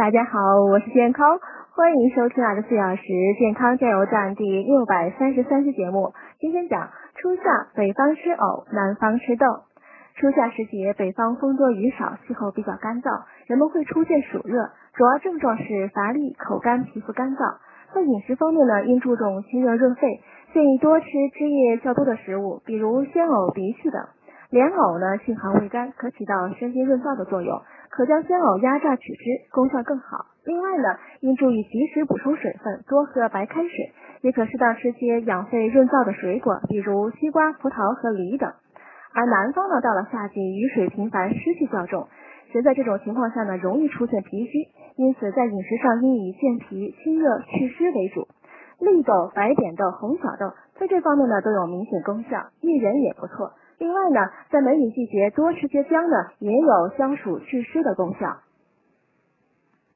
大家好，我是健康，欢迎收听二十四小时健康加油站第六百三十三期节目。今天讲初夏，北方吃藕，南方吃豆。初夏时节，北方风多雨少，气候比较干燥，人们会出现暑热，主要症状是乏力、口干、皮肤干燥。在饮食方面呢，应注重清热润肺，建议多吃汁液较多的食物，比如鲜藕、荸荠等。莲藕呢，性寒味甘，可起到生津润燥的作用，可将鲜藕压榨取汁，功效更好。另外呢，应注意及时补充水分，多喝白开水，也可适当吃些养肺润燥的水果，比如西瓜、葡萄和梨等。而南方呢，到了夏季，雨水频繁，湿气较重，人在这种情况下呢，容易出现脾虚，因此在饮食上应以健脾、清热、祛湿为主。绿豆、白扁豆、红小豆在这方面呢，都有明显功效，薏仁也不错。另外呢，在梅雨季节多吃些姜呢，也有消暑祛湿的功效。